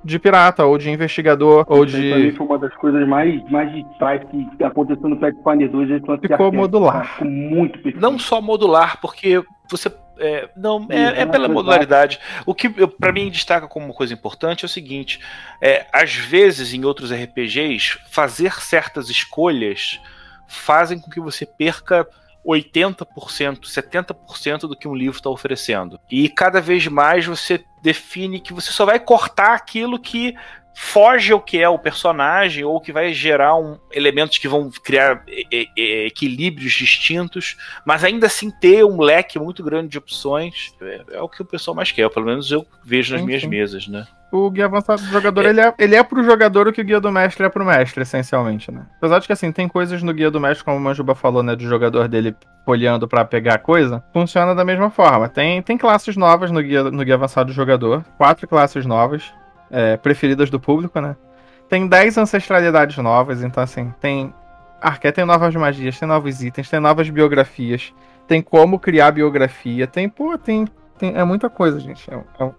de pirata, ou de investigador, ou de. Pra mim foi uma das coisas mais, mais digitais que aconteceu no Pathfinder 2. Ficou modular. Ficou muito perfeito. Não só modular, porque você é, não, é, é pela modularidade. O que para mim destaca como coisa importante é o seguinte: é, às vezes em outros RPGs, fazer certas escolhas fazem com que você perca 80%, 70% do que um livro está oferecendo. E cada vez mais você define que você só vai cortar aquilo que foge ao que é o personagem ou que vai gerar um, elementos que vão criar e, e, equilíbrios distintos, mas ainda assim ter um leque muito grande de opções é, é o que o pessoal mais quer, pelo menos eu vejo nas sim, minhas sim. mesas, né? O guia avançado do jogador, é. Ele, é, ele é pro jogador o que o guia do mestre é pro mestre, essencialmente, né? Apesar de que, assim, tem coisas no guia do mestre, como o Manjuba falou, né, do jogador dele olhando para pegar coisa, funciona da mesma forma. Tem, tem classes novas no guia, no guia avançado do jogador, quatro classes novas, é, preferidas do público, né? Tem 10 ancestralidades novas, então assim, tem arqué, tem novas magias, tem novos itens, tem novas biografias, tem como criar biografia, tem, pô, tem, tem é muita coisa, gente. É, é,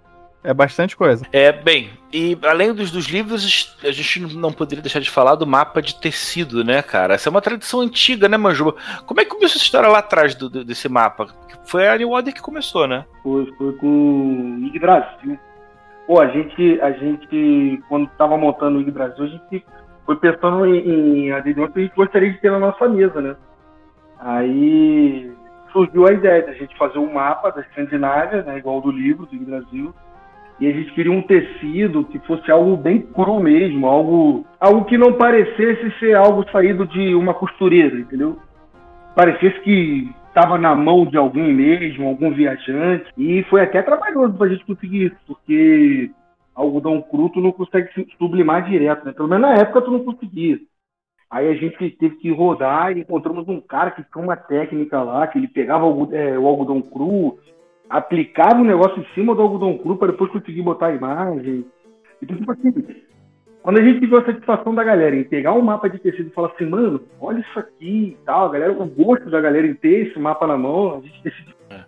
é bastante coisa. É, bem, e além dos, dos livros, a gente não poderia deixar de falar do mapa de tecido, né, cara? Essa é uma tradição antiga, né, Manjuba? Como é que começou essa história lá atrás do, do, desse mapa? Foi a New Order que começou, né? Foi, foi com o Brasil. Pô, a gente, a gente quando estava montando o IG Brasil, a gente foi pensando em, em adesão que a gente gostaria de ter na nossa mesa, né? Aí surgiu a ideia de a gente fazer um mapa da Escandinávia, né, igual do livro do IG Brasil, e a gente queria um tecido que fosse algo bem cru mesmo, algo, algo que não parecesse ser algo saído de uma costureira, entendeu? Parecesse que estava na mão de alguém mesmo, algum viajante. E foi até trabalhoso para a gente conseguir isso, porque algodão cru tu não consegue sublimar direto, né? Pelo menos na época tu não conseguia. Aí a gente teve que rodar e encontramos um cara que tinha uma técnica lá, que ele pegava é, o algodão cru, aplicava o negócio em cima do algodão cru para depois conseguir botar a imagem. Então, tipo assim, quando a gente viu a satisfação da galera em pegar um mapa de tecido e falar assim, mano, olha isso aqui e tal, a galera, o gosto da galera em ter esse mapa na mão, a gente decidiu. É.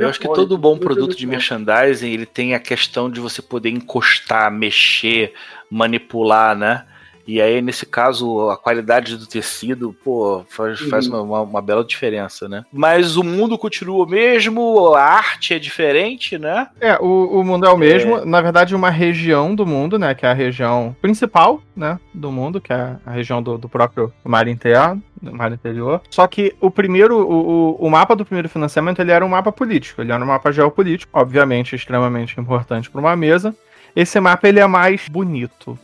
Eu acho que todo bom produto de merchandising ele tem a questão de você poder encostar, mexer, manipular, né? E aí, nesse caso, a qualidade do tecido, pô, faz, uhum. faz uma, uma, uma, bela diferença, né? Mas o mundo continua o mesmo, a arte é diferente, né? É, o, o mundo é o mesmo. É... Na verdade, uma região do mundo, né? Que é a região principal, né? Do mundo, que é a região do, do próprio mar interno, mar interior. Só que o primeiro, o, o mapa do primeiro financiamento, ele era um mapa político. Ele era um mapa geopolítico, obviamente extremamente importante para uma mesa. Esse mapa, ele é mais bonito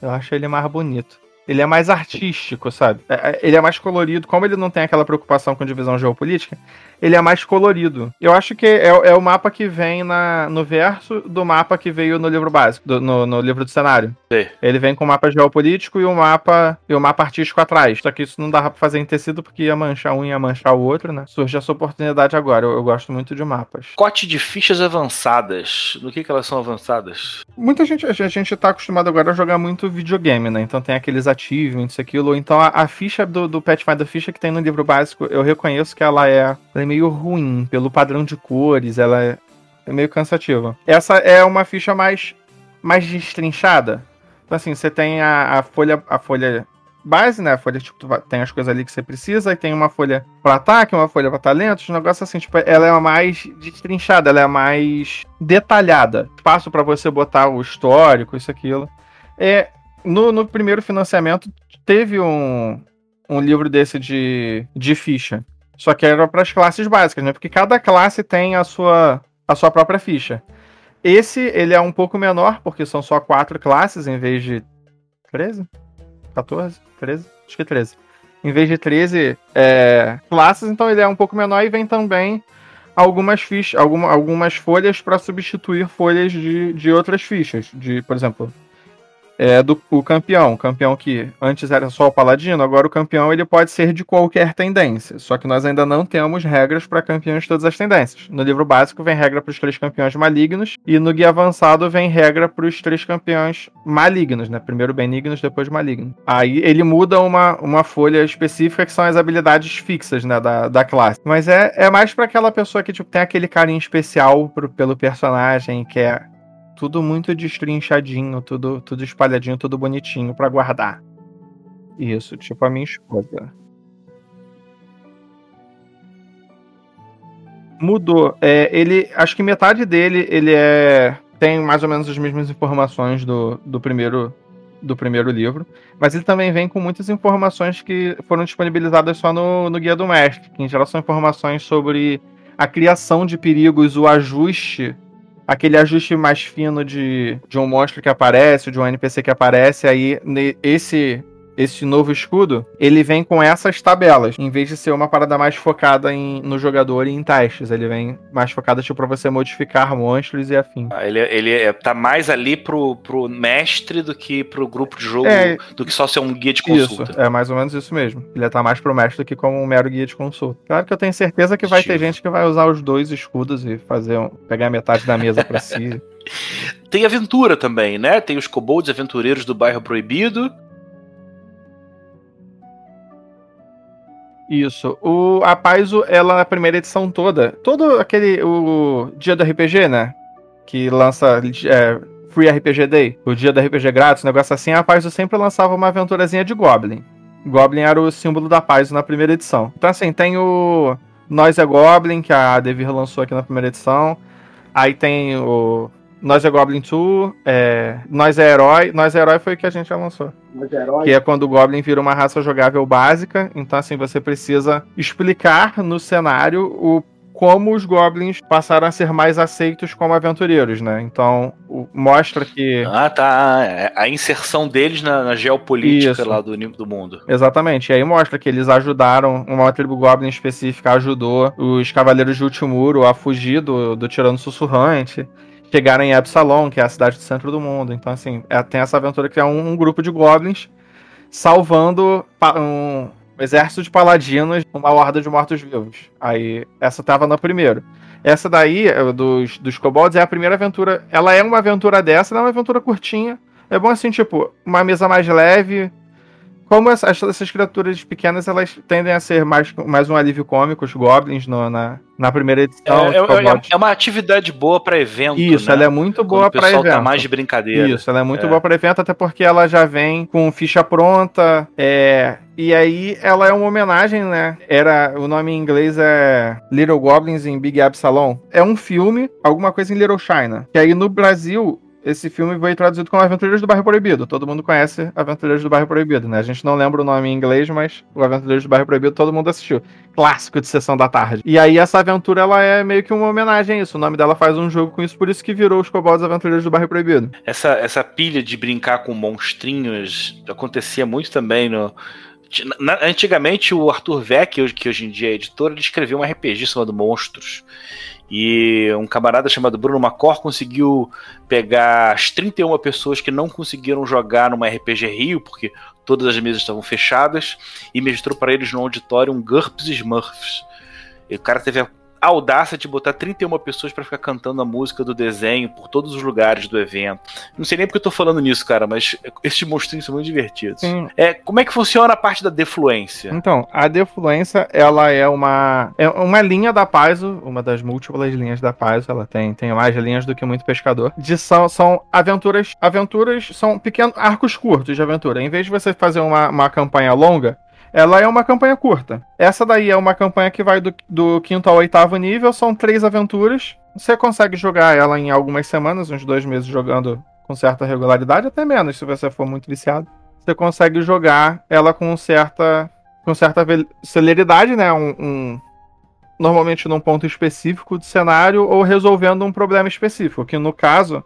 eu acho ele mais bonito. Ele é mais artístico, sabe? É, é, ele é mais colorido. Como ele não tem aquela preocupação com divisão geopolítica, ele é mais colorido. Eu acho que é, é o mapa que vem na, no verso do mapa que veio no livro básico, do, no, no, livro do cenário. Sim. Ele vem com o mapa geopolítico e o mapa e o mapa artístico atrás. Só que isso não dava pra fazer em tecido porque ia manchar um e ia manchar o outro, né? Surge essa oportunidade agora. Eu, eu gosto muito de mapas. Cote de fichas avançadas. No que, que elas são avançadas? Muita gente, a gente tá acostumado agora a jogar muito videogame, né? Então tem aqueles achievements, aquilo. Então a, a ficha do, do Pathfinder, ficha que tem no livro básico, eu reconheço que ela é ela é meio ruim pelo padrão de cores, ela é, é meio cansativa. Essa é uma ficha mais, mais destrinchada. Então, assim, você tem a, a folha a folha base, né? A folha, tipo, tem as coisas ali que você precisa, e tem uma folha para ataque, uma folha para talentos, um negócio assim, tipo, ela é mais destrinchada, ela é mais detalhada. Espaço para você botar o histórico, isso, aquilo. É, no, no primeiro financiamento, teve um, um livro desse de, de ficha. Só que era para as classes básicas, né? Porque cada classe tem a sua, a sua própria ficha. Esse, ele é um pouco menor, porque são só quatro classes em vez de 13? 14? 13? Acho que 13. Em vez de 13 é, classes, então ele é um pouco menor e vem também algumas fichas, alguma, algumas folhas para substituir folhas de, de outras fichas. De, por exemplo, é, do o campeão. O campeão que antes era só o paladino, agora o campeão ele pode ser de qualquer tendência. Só que nós ainda não temos regras para campeões de todas as tendências. No livro básico vem regra para os três campeões malignos e no guia avançado vem regra para os três campeões malignos, né? Primeiro benignos, depois malignos. Aí ele muda uma, uma folha específica que são as habilidades fixas, né, da, da classe. Mas é, é mais para aquela pessoa que tipo, tem aquele carinho especial pro, pelo personagem, que é tudo muito destrinchadinho, tudo, tudo espalhadinho, tudo bonitinho para guardar. Isso, tipo a minha esposa. Mudou. É, ele, acho que metade dele ele é tem mais ou menos as mesmas informações do, do primeiro do primeiro livro, mas ele também vem com muitas informações que foram disponibilizadas só no, no guia do mestre, que em geral são informações sobre a criação de perigos, o ajuste aquele ajuste mais fino de, de um monstro que aparece, de um NPC que aparece, aí esse esse novo escudo, ele vem com essas tabelas, em vez de ser uma parada mais focada em, no jogador e em testes. Ele vem mais focado tipo, para você modificar monstros e afim. Ah, ele, ele é, tá mais ali pro, pro mestre do que pro grupo de jogo, é, do que só ser um guia de consulta. Isso, é mais ou menos isso mesmo. Ele tá mais pro mestre do que como um mero guia de consulta. Claro que eu tenho certeza que vai ter gente que vai usar os dois escudos e fazer um, pegar metade da mesa para si. Tem aventura também, né? Tem os kobolds aventureiros do bairro proibido, Isso. O, a Paizo, ela na primeira edição toda, todo aquele. O dia do RPG, né? Que lança é, Free RPG Day, o dia do RPG grátis, um negócio assim, a Paizo sempre lançava uma aventurazinha de Goblin. Goblin era o símbolo da Paizo na primeira edição. Então, assim, tem o Nós é Goblin, que a Devir lançou aqui na primeira edição. Aí tem o nós é Goblin 2, é... Nós é Herói. Nós é Herói foi o que a gente já lançou. Nós é Herói. Que é quando o Goblin vira uma raça jogável básica. Então, assim, você precisa explicar no cenário o como os goblins passaram a ser mais aceitos como aventureiros, né? Então, o, mostra que. Ah, tá. A inserção deles na, na geopolítica Isso. lá do, do mundo. Exatamente. E aí mostra que eles ajudaram, uma tribo goblin específica ajudou os Cavaleiros de Ultimuro a fugir do, do Tirano Sussurrante chegaram em Absalom, que é a cidade do centro do mundo. Então, assim, é, tem essa aventura que é um, um grupo de goblins salvando um exército de paladinos, uma horda de mortos-vivos. Aí, essa tava no primeiro. Essa daí, é, dos, dos kobolds, é a primeira aventura. Ela é uma aventura dessa, ela é uma aventura curtinha. É bom assim, tipo, uma mesa mais leve, como essas, essas, criaturas pequenas elas tendem a ser mais, mais um alívio cômico, os goblins no, na, na primeira edição. É, é, é uma atividade boa para evento. Isso, né? ela é muito boa para evento. O pessoal tá mais de brincadeira. Isso, ela é muito é. boa para evento, até porque ela já vem com ficha pronta. É, e aí ela é uma homenagem, né? Era o nome em inglês é Little Goblins in Big Absalom. É um filme, alguma coisa em Little China. Que aí no Brasil esse filme foi traduzido como Aventureiros do Bairro Proibido. Todo mundo conhece Aventureiros do Bairro Proibido, né? A gente não lembra o nome em inglês, mas o Aventureiros do Bairro Proibido todo mundo assistiu. Clássico de sessão da tarde. E aí essa aventura, ela é meio que uma homenagem a isso. O nome dela faz um jogo com isso, por isso que virou os Cobaltos Aventureiros do Bairro Proibido. Essa, essa pilha de brincar com monstrinhos acontecia muito também no... Antigamente, o Arthur Vec, que hoje em dia é editor, ele escreveu um RPG chamado Monstros. E um camarada chamado Bruno Macor conseguiu pegar as 31 pessoas que não conseguiram jogar numa RPG Rio, porque todas as mesas estavam fechadas, e mestrou para eles no auditório um GURPS Smurfs. E o cara teve a a audácia de botar 31 pessoas para ficar cantando a música do desenho por todos os lugares do evento. Não sei nem porque eu tô falando nisso, cara, mas esses monstrinhos são muito divertidos. Sim. É, como é que funciona a parte da defluência? Então, a defluência, ela é uma é uma linha da Paizo, uma das múltiplas linhas da Paizo, ela tem, tem mais linhas do que muito pescador. De são, são aventuras, aventuras são pequenos arcos curtos de aventura. Em vez de você fazer uma, uma campanha longa, ela é uma campanha curta. Essa daí é uma campanha que vai do, do quinto ao oitavo nível, são três aventuras. Você consegue jogar ela em algumas semanas, uns dois meses jogando com certa regularidade, até menos se você for muito viciado. Você consegue jogar ela com certa, com certa celeridade, né? Um, um, normalmente num ponto específico do cenário ou resolvendo um problema específico, que no caso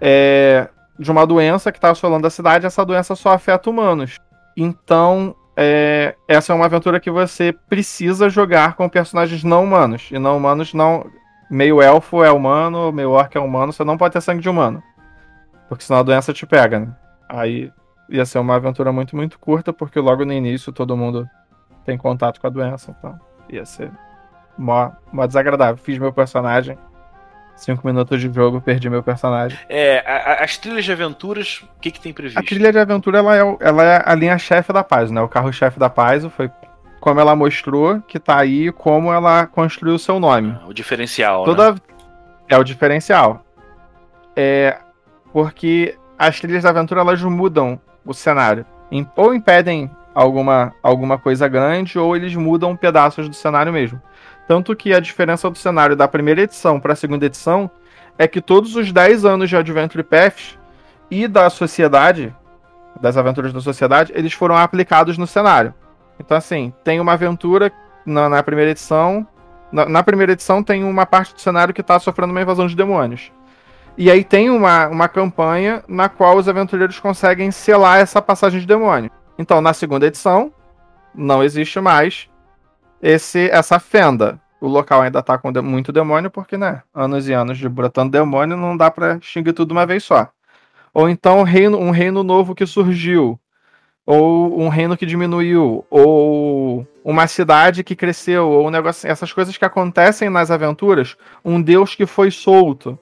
é de uma doença que está assolando a cidade, essa doença só afeta humanos. Então, é, essa é uma aventura que você precisa jogar com personagens não humanos. E não humanos não. Meio elfo é humano, meio orc é humano, você não pode ter sangue de humano. Porque senão a doença te pega, né? Aí ia ser uma aventura muito, muito curta, porque logo no início todo mundo tem contato com a doença. Então ia ser mó, mó desagradável. Fiz meu personagem Cinco minutos de jogo, perdi meu personagem. É, a, as trilhas de aventuras, o que, que tem previsto? A trilha de aventura ela é, ela é a linha chefe da paz, né? O carro-chefe da paz foi como ela mostrou que tá aí como ela construiu o seu nome. Ah, o diferencial, Toda... né? É o diferencial. É porque as trilhas da aventura elas mudam o cenário. Ou impedem alguma, alguma coisa grande, ou eles mudam pedaços do cenário mesmo. Tanto que a diferença do cenário da primeira edição para a segunda edição é que todos os 10 anos de Adventure Paths e da sociedade, das aventuras da sociedade, eles foram aplicados no cenário. Então, assim, tem uma aventura na, na primeira edição. Na, na, primeira edição tem uma parte do cenário que está sofrendo uma invasão de demônios. E aí tem uma, uma campanha na qual os aventureiros conseguem selar essa passagem de demônio. Então, na segunda edição, não existe mais esse essa fenda. O local ainda tá com muito demônio, porque, né? Anos e anos de brotando demônio, não dá pra xingar tudo de uma vez só. Ou então reino, um reino novo que surgiu. Ou um reino que diminuiu. Ou uma cidade que cresceu. Ou um negócio. Essas coisas que acontecem nas aventuras. Um deus que foi solto.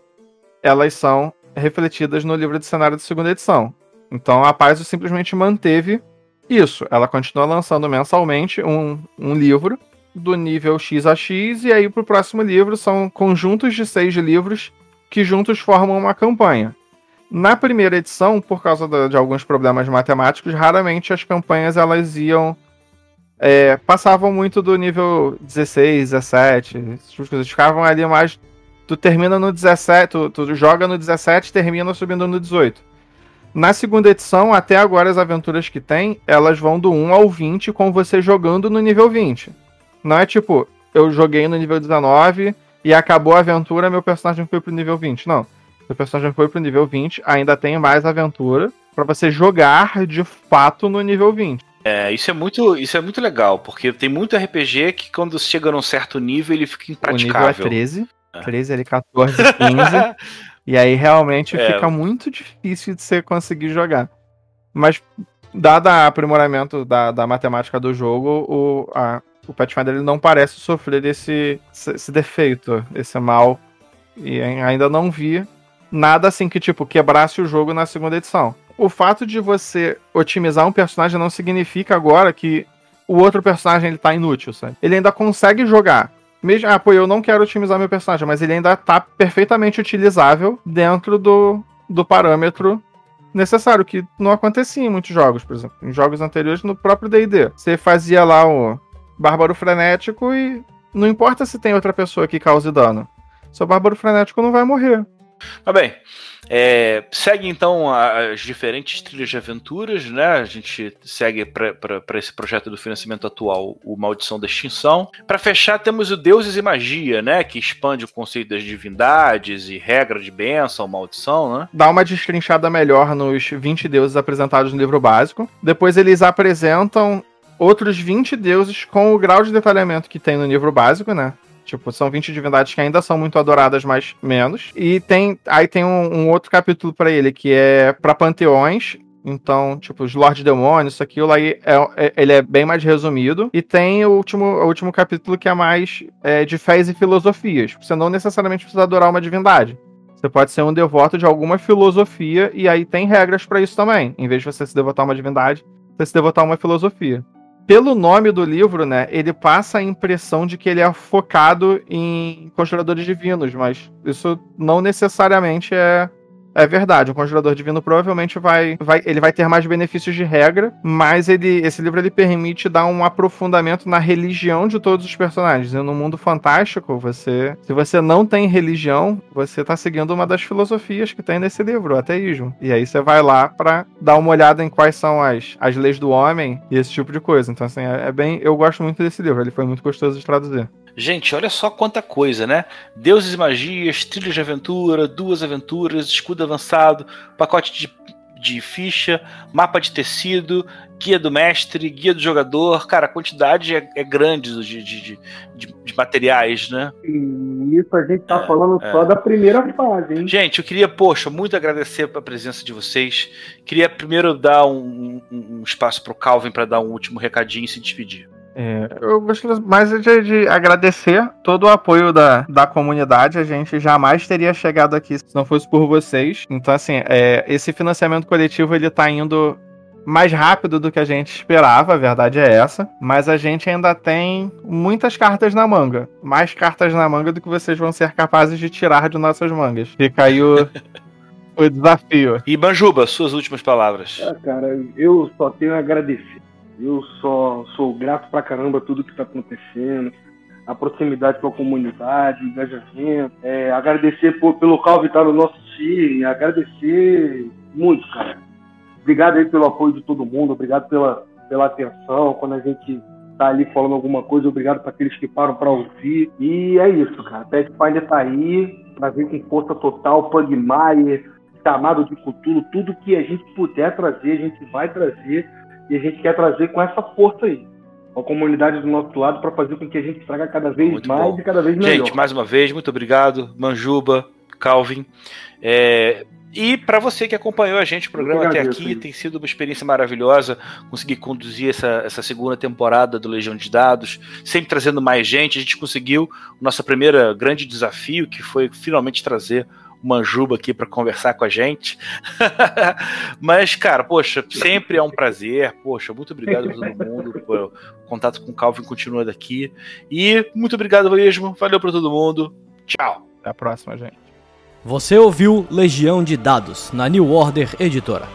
Elas são refletidas no livro de cenário da segunda edição. Então a Paz simplesmente manteve isso, ela continua lançando mensalmente um, um livro do nível X a X, e aí pro próximo livro são conjuntos de seis livros que juntos formam uma campanha. Na primeira edição, por causa de, de alguns problemas matemáticos, raramente as campanhas elas iam. É, passavam muito do nível 16, 17. Eles ficavam ali mais. Tu termina no 17, tu, tu joga no 17 termina subindo no 18. Na segunda edição, até agora as aventuras que tem, elas vão do 1 ao 20 com você jogando no nível 20. Não é tipo, eu joguei no nível 19 e acabou a aventura, meu personagem foi pro nível 20. Não. Meu personagem foi pro nível 20, ainda tem mais aventura para você jogar de fato no nível 20. É, isso é muito, isso é muito legal, porque tem muito RPG que quando chega num certo nível ele fica impraticável. O nível é 13, 13 ali 14, 15. E aí realmente é. fica muito difícil de você conseguir jogar. Mas, dado o aprimoramento da, da matemática do jogo, o, a, o Pathfinder ele não parece sofrer esse, esse defeito, esse mal. E ainda não vi nada assim que, tipo, quebrasse o jogo na segunda edição. O fato de você otimizar um personagem não significa agora que o outro personagem ele tá inútil, sabe? Ele ainda consegue jogar. Mesmo, ah, pô, eu não quero otimizar meu personagem, mas ele ainda tá perfeitamente utilizável dentro do, do parâmetro necessário, que não acontecia em muitos jogos, por exemplo. Em jogos anteriores, no próprio DD. Você fazia lá o Bárbaro Frenético e não importa se tem outra pessoa que cause dano. Seu Bárbaro Frenético não vai morrer. Tá bem. É, segue então as diferentes trilhas de aventuras, né? A gente segue para esse projeto do financiamento atual, o Maldição da Extinção. Para fechar, temos o Deuses e Magia, né? Que expande o conceito das divindades e regra de benção, maldição, né? Dá uma destrinchada melhor nos 20 deuses apresentados no livro básico. Depois eles apresentam outros 20 deuses com o grau de detalhamento que tem no livro básico, né? Tipo, são 20 divindades que ainda são muito adoradas, mas menos. E tem aí tem um, um outro capítulo para ele que é para panteões Então, tipo, os Lord Demônios, isso aquilo aí, é, é, ele é bem mais resumido. E tem o último, o último capítulo que é mais é, de fés e filosofias. Você não necessariamente precisa adorar uma divindade. Você pode ser um devoto de alguma filosofia e aí tem regras para isso também. Em vez de você se devotar a uma divindade, você se devotar a uma filosofia. Pelo nome do livro, né, ele passa a impressão de que ele é focado em conjuradores divinos, mas isso não necessariamente é é verdade, o Conjurador Divino provavelmente vai, vai, ele vai ter mais benefícios de regra, mas ele, esse livro ele permite dar um aprofundamento na religião de todos os personagens. E no mundo fantástico, você, se você não tem religião, você está seguindo uma das filosofias que tem nesse livro, o ateísmo. E aí você vai lá para dar uma olhada em quais são as, as leis do homem e esse tipo de coisa. Então assim, é, é bem, eu gosto muito desse livro, ele foi muito gostoso de traduzir. Gente, olha só quanta coisa, né? Deuses e magias, trilhas de aventura, duas aventuras, escudo avançado, pacote de, de ficha, mapa de tecido, guia do mestre, guia do jogador. Cara, a quantidade é, é grande de, de, de, de, materiais, né? E isso a gente tá é, falando é. só da primeira fase, hein? Gente, eu queria, poxa, muito agradecer a presença de vocês. Queria primeiro dar um, um, um espaço pro Calvin para dar um último recadinho e se despedir. É, eu gostaria mais de, de, agradecer todo o apoio da, da comunidade. A gente jamais teria chegado aqui se não fosse por vocês. Então, assim, é, esse financiamento coletivo ele tá indo mais rápido do que a gente esperava, a verdade é essa. Mas a gente ainda tem muitas cartas na manga. Mais cartas na manga do que vocês vão ser capazes de tirar de nossas mangas. Fica aí o. o desafio. E Banjuba, suas últimas palavras. Ah, cara, eu só tenho a agradecer eu só sou grato pra caramba tudo que está acontecendo, a proximidade com a comunidade, o engajamento, é, agradecer por, pelo Calvin estar no nosso time, agradecer muito, cara. Obrigado aí pelo apoio de todo mundo, obrigado pela, pela atenção, quando a gente tá ali falando alguma coisa, obrigado para aqueles que param para ouvir. E é isso, cara. Pathfinder tá aí, pra vir com força total, Pugmire, chamado de Cthulhu, tudo que a gente puder trazer, a gente vai trazer e a gente quer trazer com essa força aí a comunidade do nosso lado para fazer com que a gente traga cada vez muito mais bom. e cada vez melhor. Gente, mais uma vez, muito obrigado, Manjuba, Calvin. É, e para você que acompanhou a gente o programa até aqui, tem sido uma experiência maravilhosa conseguir conduzir essa, essa segunda temporada do Legião de Dados, sempre trazendo mais gente. A gente conseguiu o nosso primeiro grande desafio, que foi finalmente trazer Manjuba aqui para conversar com a gente. Mas, cara, poxa, sempre é um prazer. Poxa, muito obrigado a todo mundo. o contato com o Calvin continua daqui. E muito obrigado mesmo. Valeu para todo mundo. Tchau. Até a próxima, gente. Você ouviu Legião de Dados na New Order Editora.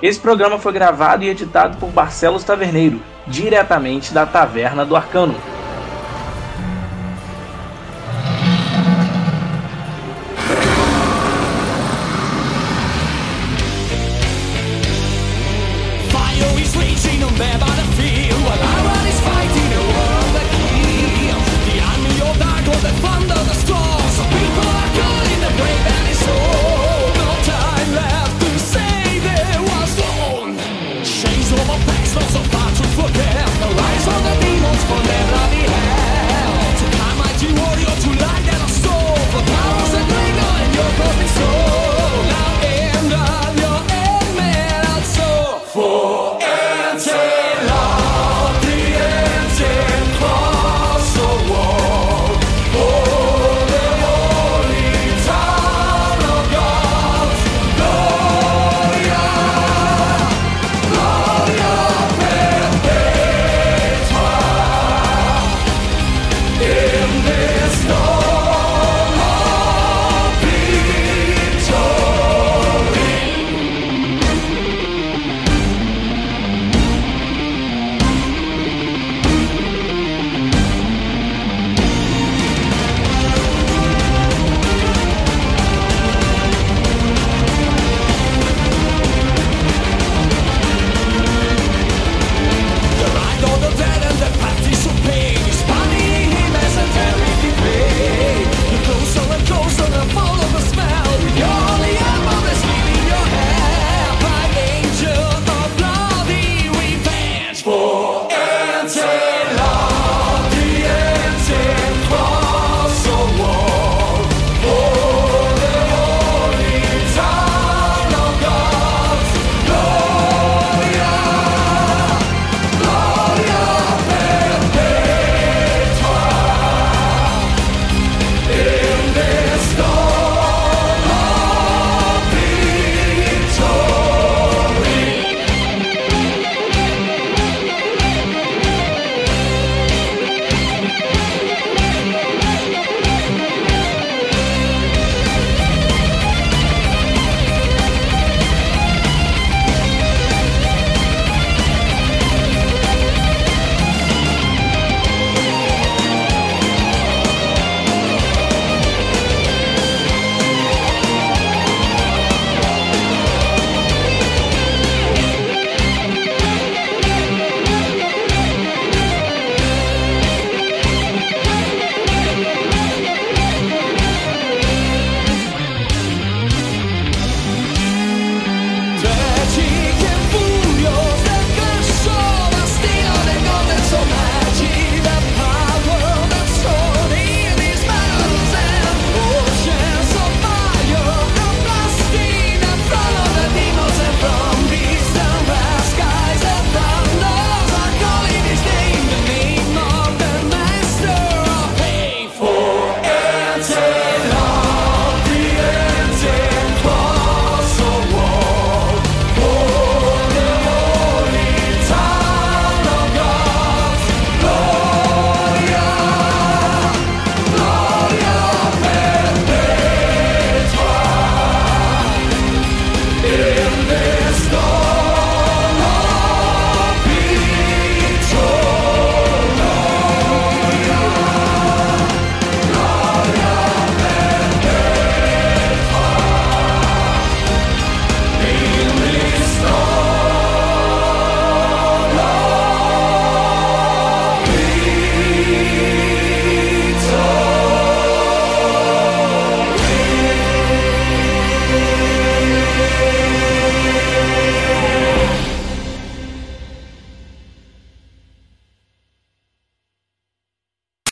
Esse programa foi gravado e editado por Barcelos Taverneiro, diretamente da Taverna do Arcano.